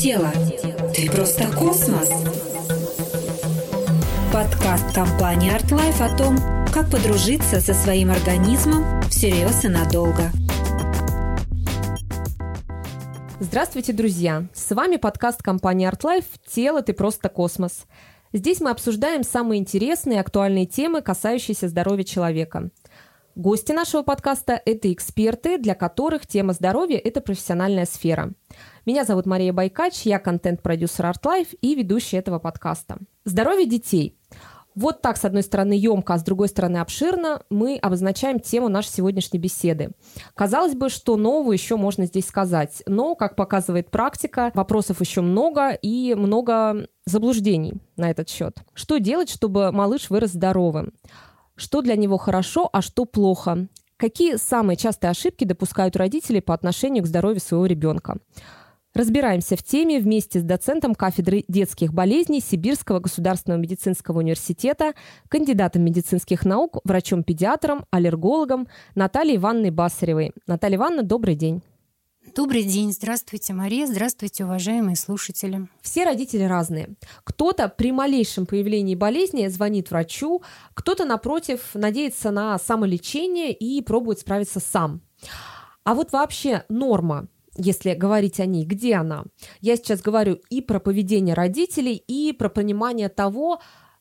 тело. Ты просто космос. Подкаст компании ArtLife о том, как подружиться со своим организмом всерьез и надолго. Здравствуйте, друзья! С вами подкаст компании ArtLife «Тело, ты просто космос». Здесь мы обсуждаем самые интересные и актуальные темы, касающиеся здоровья человека. Гости нашего подкаста – это эксперты, для которых тема здоровья – это профессиональная сфера. Меня зовут Мария Байкач, я контент-продюсер ArtLife и ведущая этого подкаста. Здоровье детей. Вот так, с одной стороны, емко, а с другой стороны, обширно мы обозначаем тему нашей сегодняшней беседы. Казалось бы, что нового еще можно здесь сказать, но, как показывает практика, вопросов еще много и много заблуждений на этот счет. Что делать, чтобы малыш вырос здоровым? Что для него хорошо, а что плохо. Какие самые частые ошибки допускают родители по отношению к здоровью своего ребенка? Разбираемся в теме вместе с доцентом кафедры детских болезней Сибирского государственного медицинского университета, кандидатом медицинских наук, врачом-педиатром, аллергологом Натальей Ивановной Басаревой. Наталья Ивановна, добрый день. Добрый день, здравствуйте, Мария, здравствуйте, уважаемые слушатели. Все родители разные. Кто-то при малейшем появлении болезни звонит врачу, кто-то, напротив, надеется на самолечение и пробует справиться сам. А вот вообще норма если говорить о ней, где она? Я сейчас говорю и про поведение родителей, и про понимание того,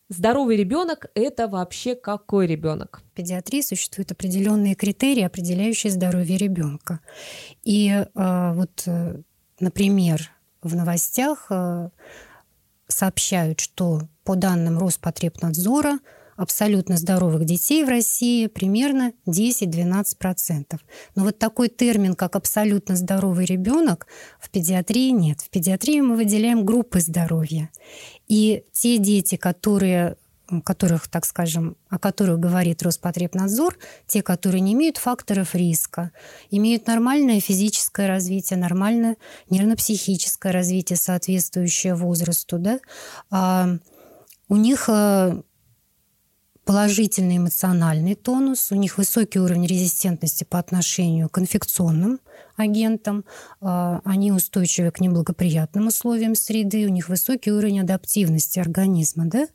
Здоровый ребенок – это вообще какой ребенок? В педиатрии существуют определенные критерии, определяющие здоровье ребенка. И э, вот, например, в новостях э, сообщают, что по данным Роспотребнадзора абсолютно здоровых детей в России примерно 10-12%. Но вот такой термин, как абсолютно здоровый ребенок, в педиатрии нет. В педиатрии мы выделяем группы здоровья. И те дети, которые которых, так скажем, о которых говорит Роспотребнадзор, те, которые не имеют факторов риска, имеют нормальное физическое развитие, нормальное нервно-психическое развитие, соответствующее возрасту, да, а у них э, положительный эмоциональный тонус, у них высокий уровень резистентности по отношению к инфекционным агентам, а, они устойчивы к неблагоприятным условиям среды, у них высокий уровень адаптивности организма, да,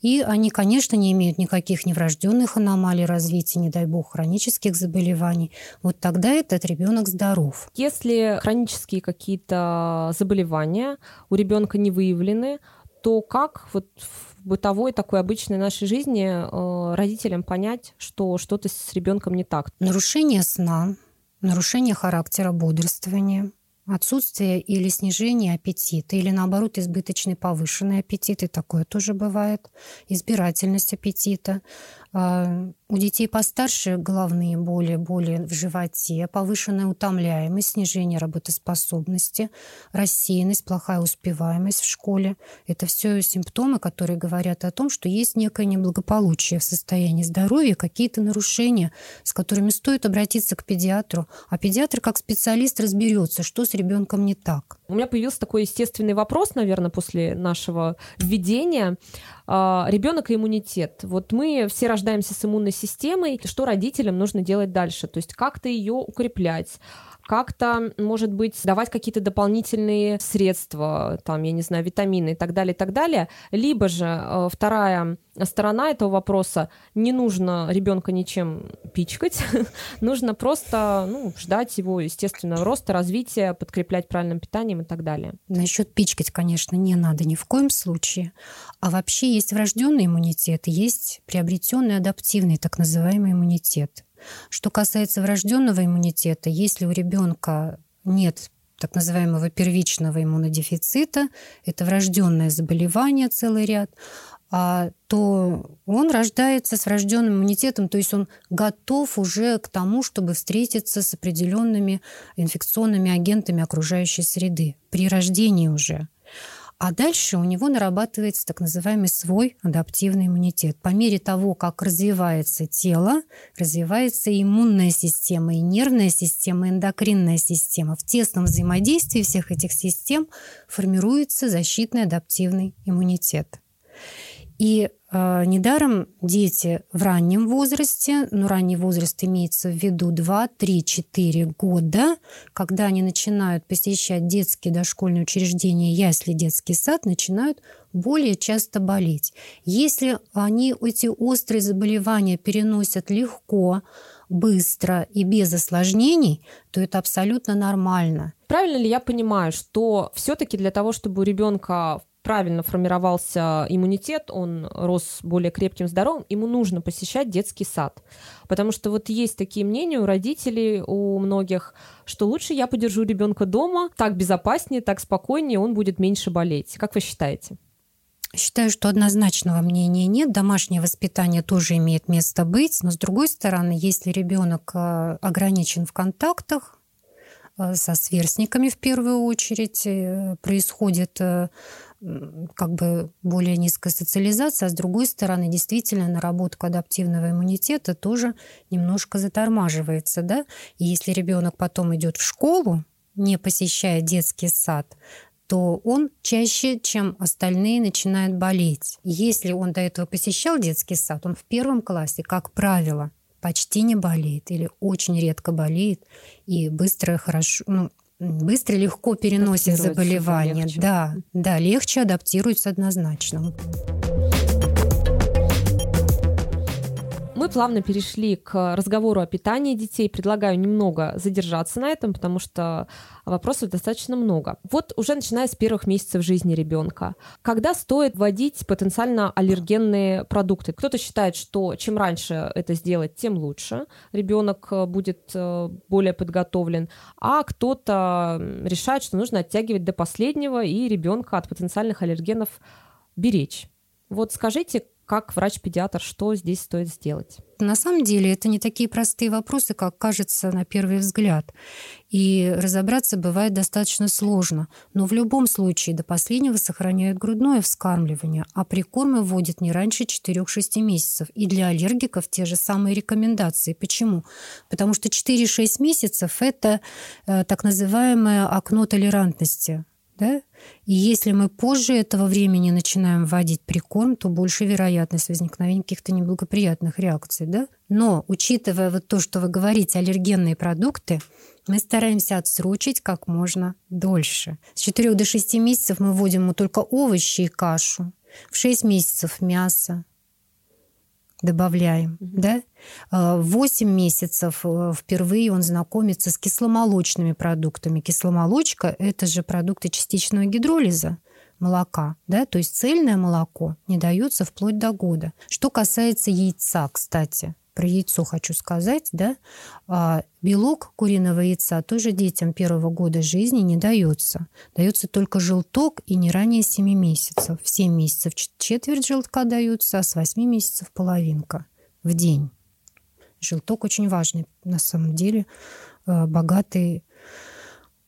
и они, конечно, не имеют никаких неврожденных аномалий развития, не дай бог, хронических заболеваний. Вот тогда этот ребенок здоров. Если хронические какие-то заболевания у ребенка не выявлены, то как вот в бытовой такой обычной нашей жизни э, родителям понять, что что-то с ребенком не так? Нарушение сна, нарушение характера бодрствования, отсутствие или снижение аппетита, или наоборот избыточный повышенный аппетит, и такое тоже бывает, избирательность аппетита, а, у детей постарше головные боли, боли в животе, повышенная утомляемость, снижение работоспособности, рассеянность, плохая успеваемость в школе. Это все симптомы, которые говорят о том, что есть некое неблагополучие в состоянии здоровья, какие-то нарушения, с которыми стоит обратиться к педиатру. А педиатр как специалист разберется, что с ребенком не так. У меня появился такой естественный вопрос, наверное, после нашего введения. А, Ребенок и иммунитет. Вот мы все рождаемся с иммунной системой. Что родителям нужно делать дальше? То есть как-то ее укреплять, как-то, может быть, давать какие-то дополнительные средства, там, я не знаю, витамины и так далее, и так далее. Либо же э, вторая сторона этого вопроса, не нужно ребенка ничем пичкать, нужно просто ну, ждать его естественного роста, развития, подкреплять правильным питанием и так далее. Насчет пичкать, конечно, не надо ни в коем случае. А вообще есть врожденный иммунитет, есть приобретенный адаптивный так называемый иммунитет. Что касается врожденного иммунитета, если у ребенка нет так называемого первичного иммунодефицита, это врожденное заболевание целый ряд, а, то он рождается с врожденным иммунитетом, то есть он готов уже к тому, чтобы встретиться с определенными инфекционными агентами окружающей среды при рождении уже. А дальше у него нарабатывается так называемый свой адаптивный иммунитет. По мере того, как развивается тело, развивается иммунная система, и нервная система, и эндокринная система. В тесном взаимодействии всех этих систем формируется защитный адаптивный иммунитет. И недаром дети в раннем возрасте, ну, ранний возраст имеется в виду 2, 3, 4 года, когда они начинают посещать детские дошкольные учреждения, ясли, детский сад, начинают более часто болеть. Если они эти острые заболевания переносят легко, быстро и без осложнений, то это абсолютно нормально. Правильно ли я понимаю, что все-таки для того, чтобы у ребенка правильно формировался иммунитет, он рос более крепким, здоровым, ему нужно посещать детский сад. Потому что вот есть такие мнения у родителей, у многих, что лучше я подержу ребенка дома, так безопаснее, так спокойнее, он будет меньше болеть. Как вы считаете? Считаю, что однозначного мнения нет. Домашнее воспитание тоже имеет место быть. Но с другой стороны, если ребенок э, ограничен в контактах э, со сверстниками в первую очередь, э, происходит как бы более низкая социализация, а с другой стороны, действительно, наработка адаптивного иммунитета тоже немножко затормаживается, да. И если ребенок потом идет в школу, не посещая детский сад, то он чаще, чем остальные, начинает болеть. Если он до этого посещал детский сад, он в первом классе, как правило, почти не болеет или очень редко болеет и быстро хорошо, ну, быстро легко переносит заболевания. Да, да, легче адаптируется однозначно. Мы плавно перешли к разговору о питании детей. Предлагаю немного задержаться на этом, потому что вопросов достаточно много. Вот уже начиная с первых месяцев жизни ребенка, когда стоит вводить потенциально аллергенные продукты? Кто-то считает, что чем раньше это сделать, тем лучше. Ребенок э, будет э, более подготовлен, а кто-то решает, что нужно оттягивать до последнего и ребенка от потенциальных аллергенов беречь. Вот скажите, как врач-педиатр, что здесь стоит сделать? На самом деле это не такие простые вопросы, как кажется на первый взгляд. И разобраться бывает достаточно сложно. Но в любом случае до последнего сохраняют грудное вскармливание, а прикормы вводят не раньше 4-6 месяцев. И для аллергиков те же самые рекомендации. Почему? Потому что 4-6 месяцев – это э, так называемое окно толерантности да? И если мы позже этого времени начинаем вводить прикорм, то больше вероятность возникновения каких-то неблагоприятных реакций. Да? Но, учитывая вот то, что вы говорите, аллергенные продукты, мы стараемся отсрочить как можно дольше. С 4 до 6 месяцев мы вводим ему только овощи и кашу. В 6 месяцев мясо, добавляем, mm-hmm. да? А, в 8 месяцев э, впервые он знакомится с кисломолочными продуктами. Кисломолочка – это же продукты частичного гидролиза молока, да, то есть цельное молоко не дается вплоть до года. Что касается яйца, кстати, про яйцо хочу сказать, да, а, белок куриного яйца тоже детям первого года жизни не дается. Дается только желток и не ранее 7 месяцев. В 7 месяцев четверть желтка дается, а с 8 месяцев половинка в день. Желток очень важный, на самом деле, а, богатый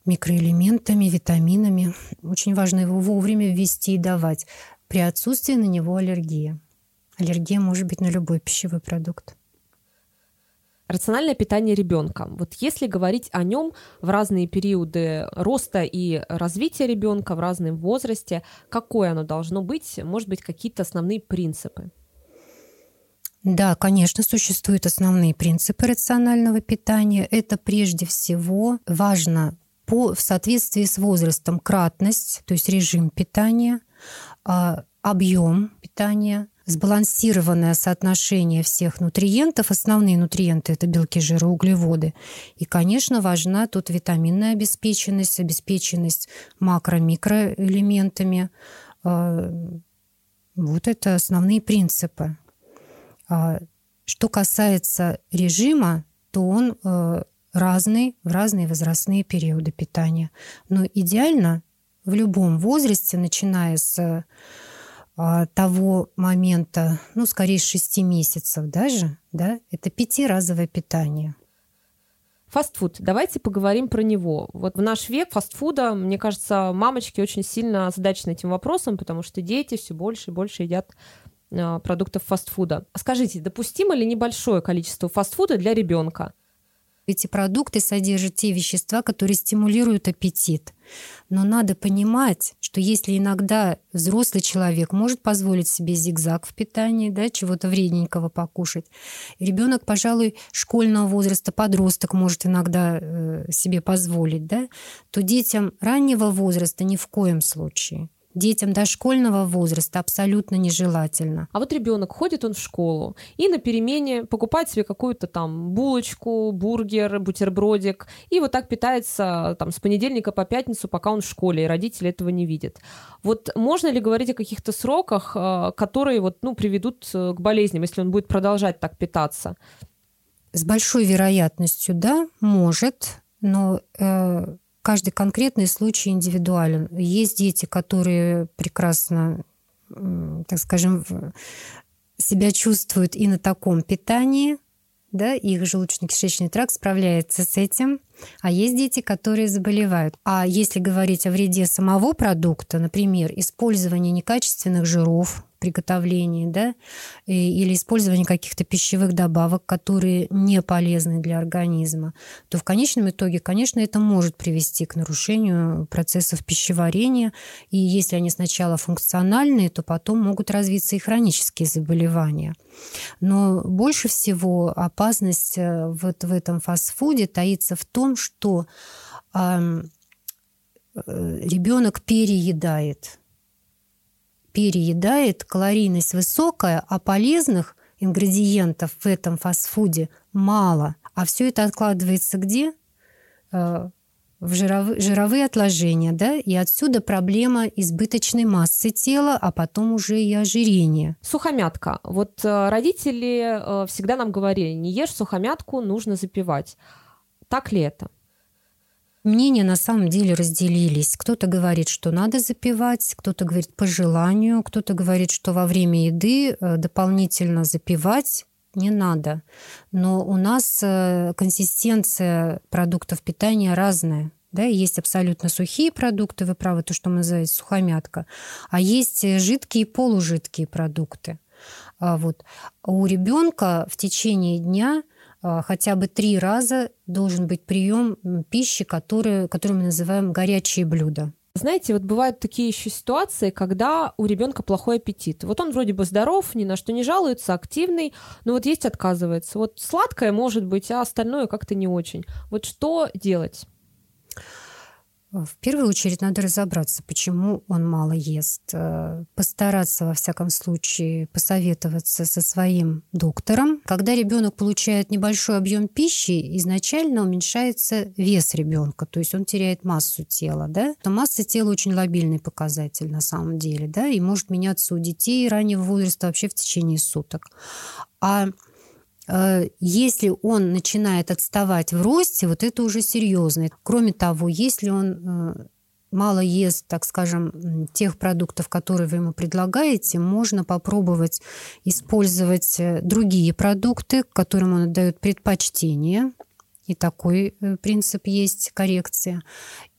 микроэлементами, витаминами. Очень важно его вовремя ввести и давать при отсутствии на него аллергии. Аллергия может быть на любой пищевой продукт. Рациональное питание ребенка. Вот если говорить о нем в разные периоды роста и развития ребенка, в разном возрасте, какое оно должно быть, может быть, какие-то основные принципы? Да, конечно, существуют основные принципы рационального питания. Это прежде всего важно по, в соответствии с возрастом кратность, то есть режим питания, а, объем питания, сбалансированное соотношение всех нутриентов. Основные нутриенты – это белки, жиры, углеводы. И, конечно, важна тут витаминная обеспеченность, обеспеченность макро-микроэлементами. А, вот это основные принципы. А, что касается режима, то он а, разный в разные возрастные периоды питания. Но идеально в любом возрасте, начиная с того момента, ну, скорее, 6 месяцев даже, да, это пятиразовое питание. Фастфуд. Давайте поговорим про него. Вот в наш век фастфуда, мне кажется, мамочки очень сильно озадачены этим вопросом, потому что дети все больше и больше едят а, продуктов фастфуда. Скажите, допустимо ли небольшое количество фастфуда для ребенка? Эти продукты содержат те вещества, которые стимулируют аппетит. Но надо понимать, что если иногда взрослый человек может позволить себе зигзаг в питании, да, чего-то вредненького покушать, ребенок, пожалуй, школьного возраста, подросток может иногда э, себе позволить, да, то детям раннего возраста ни в коем случае детям дошкольного возраста абсолютно нежелательно. А вот ребенок ходит он в школу и на перемене покупает себе какую-то там булочку, бургер, бутербродик, и вот так питается там с понедельника по пятницу, пока он в школе, и родители этого не видят. Вот можно ли говорить о каких-то сроках, э, которые вот, ну, приведут э, к болезням, если он будет продолжать так питаться? С большой вероятностью, да, может, но э, каждый конкретный случай индивидуален. Есть дети, которые прекрасно, так скажем, себя чувствуют и на таком питании, да, их желудочно-кишечный тракт справляется с этим, а есть дети, которые заболевают. А если говорить о вреде самого продукта, например, использование некачественных жиров, приготовлении, да, или использование каких-то пищевых добавок, которые не полезны для организма, то в конечном итоге, конечно, это может привести к нарушению процессов пищеварения. И если они сначала функциональные, то потом могут развиться и хронические заболевания. Но больше всего опасность э, вот в этом фастфуде таится в том, что э, ребенок переедает переедает, калорийность высокая, а полезных ингредиентов в этом фастфуде мало. А все это откладывается где? Э, в жировые, жировые отложения, да, и отсюда проблема избыточной массы тела, а потом уже и ожирения. Сухомятка. Вот э, родители э, всегда нам говорили, не ешь сухомятку, нужно запивать. Так ли это? Мнения на самом деле разделились. Кто-то говорит, что надо запивать, кто-то говорит по желанию, кто-то говорит, что во время еды э, дополнительно запивать не надо. Но у нас э, консистенция продуктов питания разная. Да, есть абсолютно сухие продукты, вы правы, то, что мы называем сухомятка, а есть жидкие и полужидкие продукты. А вот. У ребенка в течение дня хотя бы три раза должен быть прием пищи, который, который мы называем горячие блюда. Знаете, вот бывают такие еще ситуации, когда у ребенка плохой аппетит. Вот он вроде бы здоров, ни на что не жалуется, активный, но вот есть отказывается. Вот сладкое может быть, а остальное как-то не очень. Вот что делать? В первую очередь надо разобраться, почему он мало ест. Э, постараться, во всяком случае, посоветоваться со своим доктором. Когда ребенок получает небольшой объем пищи, изначально уменьшается вес ребенка, то есть он теряет массу тела. Да? Но масса тела очень лобильный показатель на самом деле, да, и может меняться у детей раннего возраста вообще в течение суток. А Э, если он начинает отставать в росте, вот это уже серьезно. Кроме того, если он э, мало ест, так скажем, тех продуктов, которые вы ему предлагаете, можно попробовать использовать э, другие продукты, которым он отдает предпочтение. И такой принцип есть коррекция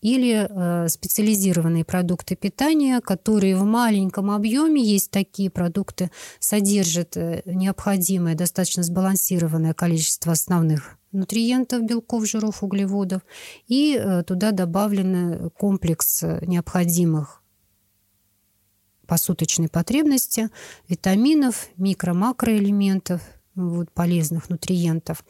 или э, специализированные продукты питания, которые в маленьком объеме, есть такие продукты, содержат э, необходимое, достаточно сбалансированное количество основных нутриентов, белков, жиров, углеводов, и э, туда добавлен комплекс необходимых посуточной потребности витаминов, микро-макроэлементов, вот, полезных нутриентов.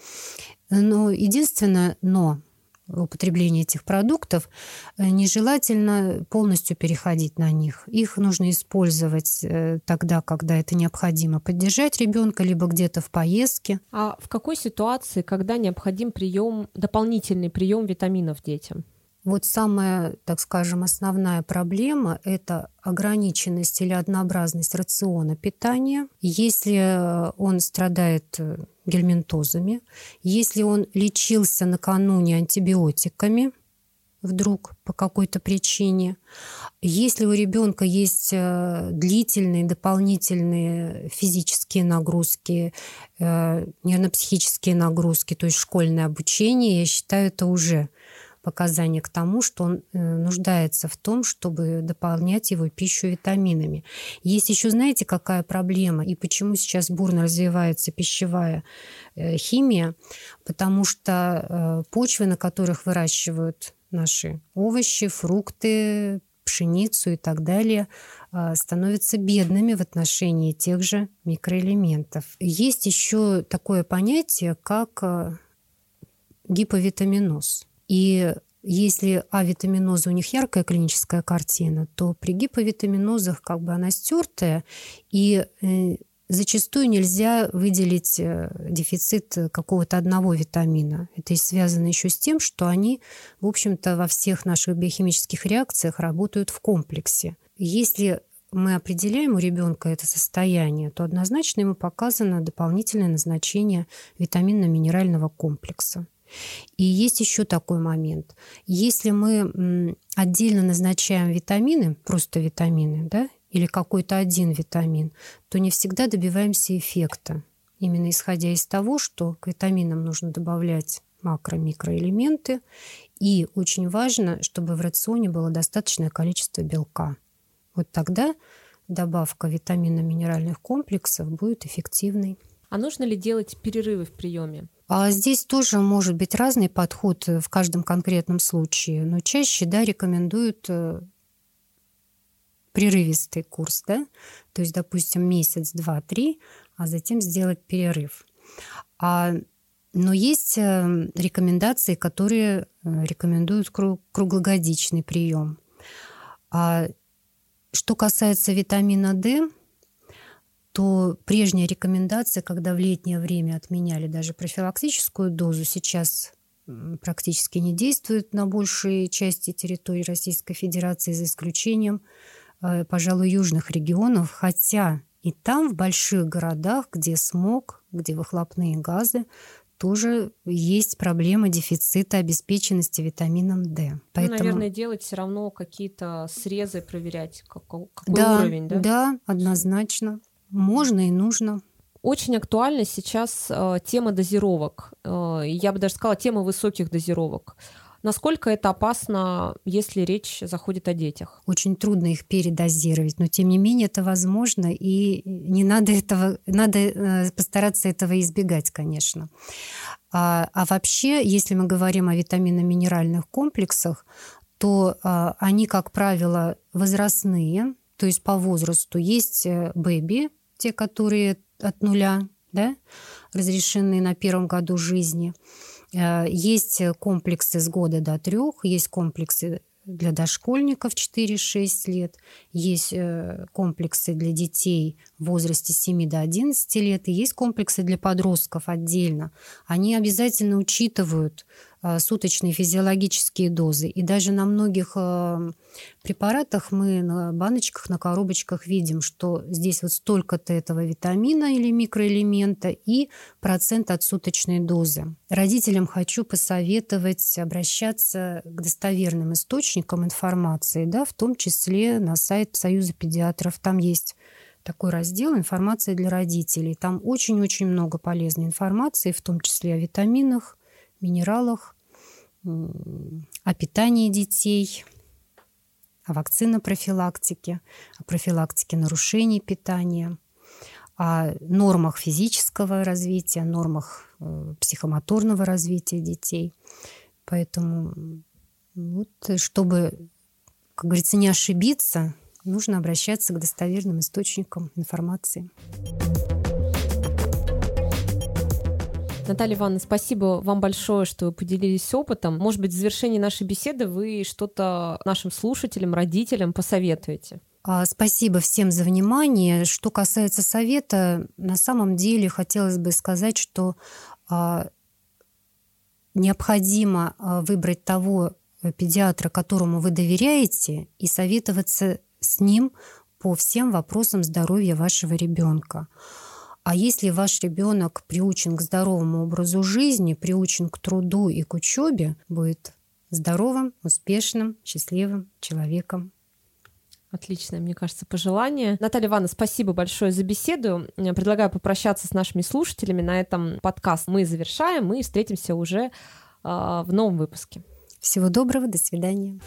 Но единственное но употребления этих продуктов, э, нежелательно полностью переходить на них. Их нужно использовать э, тогда, когда это необходимо. Поддержать ребенка либо где-то в поездке. А в какой ситуации, когда необходим прием, дополнительный прием витаминов детям? Вот самая, так скажем, основная проблема – это ограниченность или однообразность рациона питания. Если он страдает гельминтозами, если он лечился накануне антибиотиками, вдруг по какой-то причине. Если у ребенка есть э, длительные дополнительные физические нагрузки, э, нервно-психические нагрузки, то есть школьное обучение, я считаю, это уже показания к тому, что он э, нуждается в том, чтобы дополнять его пищу витаминами. Есть еще, знаете, какая проблема и почему сейчас бурно развивается пищевая э, химия? Потому что почвы, на которых выращивают наши овощи, фрукты, пшеницу и так далее, становятся бедными в отношении тех же микроэлементов. Есть еще такое понятие, как гиповитаминоз. И если авитаминоза у них яркая клиническая картина, то при гиповитаминозах как бы она стертая, и э, зачастую нельзя выделить э, дефицит какого-то одного витамина. Это связано еще с тем, что они, в общем-то, во всех наших биохимических реакциях работают в комплексе. Если мы определяем у ребенка это состояние, то однозначно ему показано дополнительное назначение витаминно-минерального комплекса. И есть еще такой момент. Если мы отдельно назначаем витамины, просто витамины, да, или какой-то один витамин, то не всегда добиваемся эффекта. Именно исходя из того, что к витаминам нужно добавлять макро-микроэлементы, и очень важно, чтобы в рационе было достаточное количество белка. Вот тогда добавка витаминно-минеральных комплексов будет эффективной. А нужно ли делать перерывы в приеме? А здесь тоже может быть разный подход в каждом конкретном случае, но чаще да, рекомендуют э, прерывистый курс, да, то есть, допустим, месяц, два, три, а затем сделать перерыв. А, но есть э, рекомендации, которые э, рекомендуют круглогодичный прием. А что касается витамина D, то прежняя рекомендация, когда в летнее время отменяли даже профилактическую дозу, сейчас практически не действует на большей части территории Российской Федерации, за исключением, э, пожалуй, южных регионов, хотя и там, в больших городах, где смог, где выхлопные газы, тоже есть проблема дефицита обеспеченности витамином D. Ну, Поэтому... Ну, наверное, делать все равно какие-то срезы, проверять, какой, какой да, уровень, да? Да, однозначно. Можно и нужно. Очень актуальна сейчас э, тема дозировок. Э, я бы даже сказала, тема высоких дозировок. Насколько это опасно, если речь заходит о детях? Очень трудно их передозировать, но тем не менее это возможно, и не надо этого, надо э, постараться этого избегать, конечно. А, а вообще, если мы говорим о витаминно-минеральных комплексах, то а, они, как правило, возрастные, то есть по возрасту. Есть э, бэби, те, которые от нуля, да, разрешены на первом году жизни. Э, есть комплексы с года до трех, есть комплексы для дошкольников 4-6 лет, есть э, комплексы для детей в возрасте 7 до 11 лет, и есть комплексы для подростков отдельно. Они обязательно учитывают суточные физиологические дозы. И даже на многих э, препаратах мы на баночках, на коробочках видим, что здесь вот столько-то этого витамина или микроэлемента и процент от суточной дозы. Родителям хочу посоветовать обращаться к достоверным источникам информации, да, в том числе на сайт Союза педиатров. Там есть такой раздел «Информация для родителей». Там очень-очень много полезной информации, в том числе о витаминах, минералах, о питании детей, о вакцинопрофилактике, о профилактике нарушений питания, о нормах физического развития, нормах э, психомоторного развития детей. Поэтому вот, чтобы, как говорится, не ошибиться, нужно обращаться к достоверным источникам информации. Наталья Ивановна, спасибо вам большое, что вы поделились опытом. Может быть, в завершении нашей беседы вы что-то нашим слушателям, родителям посоветуете? А, спасибо всем за внимание. Что касается совета, на самом деле хотелось бы сказать, что а, необходимо а, выбрать того педиатра, которому вы доверяете, и советоваться с ним по всем вопросам здоровья вашего ребенка. А если ваш ребенок приучен к здоровому образу жизни, приучен к труду и к учебе, будет здоровым, успешным, счастливым человеком. Отличное, мне кажется, пожелание. Наталья Ивановна, спасибо большое за беседу. Предлагаю попрощаться с нашими слушателями. На этом подкаст мы завершаем. Мы встретимся уже э, в новом выпуске. Всего доброго, до свидания.